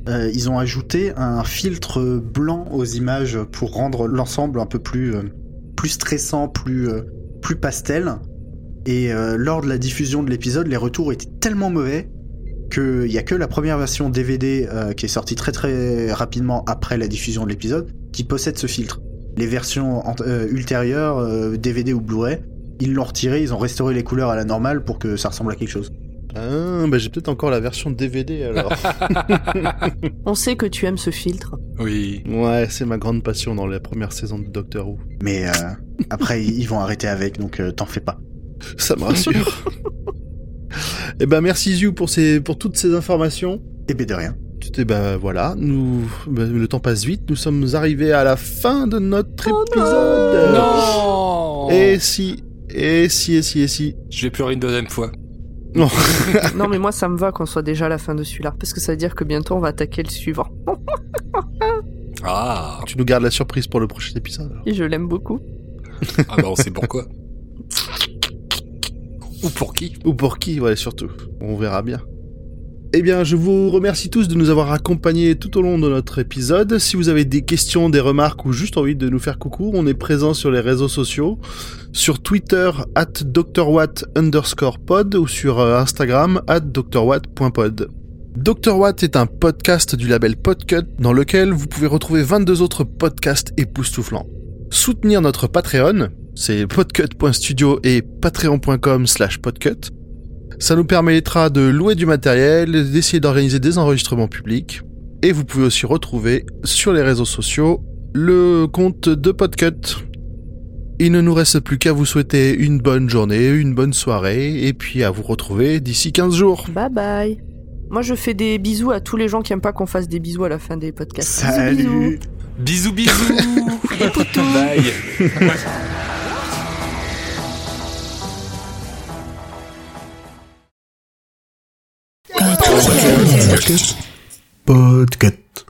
euh, ils ont ajouté un filtre blanc aux images pour rendre l'ensemble un peu plus, euh, plus stressant, plus, euh, plus pastel. Et euh, lors de la diffusion de l'épisode, les retours étaient tellement mauvais qu'il y a que la première version DVD euh, qui est sortie très très rapidement après la diffusion de l'épisode qui possède ce filtre. Les versions euh, ultérieures, euh, DVD ou Blu-ray, ils l'ont retiré, ils ont restauré les couleurs à la normale pour que ça ressemble à quelque chose. Ah, bah j'ai peut-être encore la version DVD alors. On sait que tu aimes ce filtre. Oui. ouais, c'est ma grande passion dans la première saison de Doctor Who. Mais euh, après, ils vont arrêter avec, donc euh, t'en fais pas. Ça me rassure. Eh ben merci Ziu pour ces pour toutes ces informations. Et ben de rien. Et ben voilà, nous ben, le temps passe vite, nous sommes arrivés à la fin de notre Oh épisode. Non Et si et si et si et si. Je vais pleurer une deuxième fois. non, mais moi, ça me va qu'on soit déjà à la fin de celui-là. Parce que ça veut dire que bientôt, on va attaquer le suivant. Ah, Tu nous gardes la surprise pour le prochain épisode. alors. Et je l'aime beaucoup. ah bah on sait pourquoi. Ou pour qui Ou pour qui, ouais, surtout. On verra bien. Eh bien, je vous remercie tous de nous avoir accompagnés tout au long de notre épisode. Si vous avez des questions, des remarques ou juste envie de nous faire coucou, on est présent sur les réseaux sociaux, sur Twitter at drwatt underscore pod ou sur euh, Instagram at drwatt.pod. Dr est un podcast du label Podcut dans lequel vous pouvez retrouver 22 autres podcasts époustouflants. Soutenir notre Patreon, c'est podcut.studio et patreon.com slash podcut. Ça nous permettra de louer du matériel, d'essayer d'organiser des enregistrements publics. Et vous pouvez aussi retrouver sur les réseaux sociaux le compte de Podcut. Il ne nous reste plus qu'à vous souhaiter une bonne journée, une bonne soirée, et puis à vous retrouver d'ici 15 jours. Bye bye. Moi, je fais des bisous à tous les gens qui aiment pas qu'on fasse des bisous à la fin des podcasts. Bisous, bisous. Salut Bisous bisous Bye Podcast.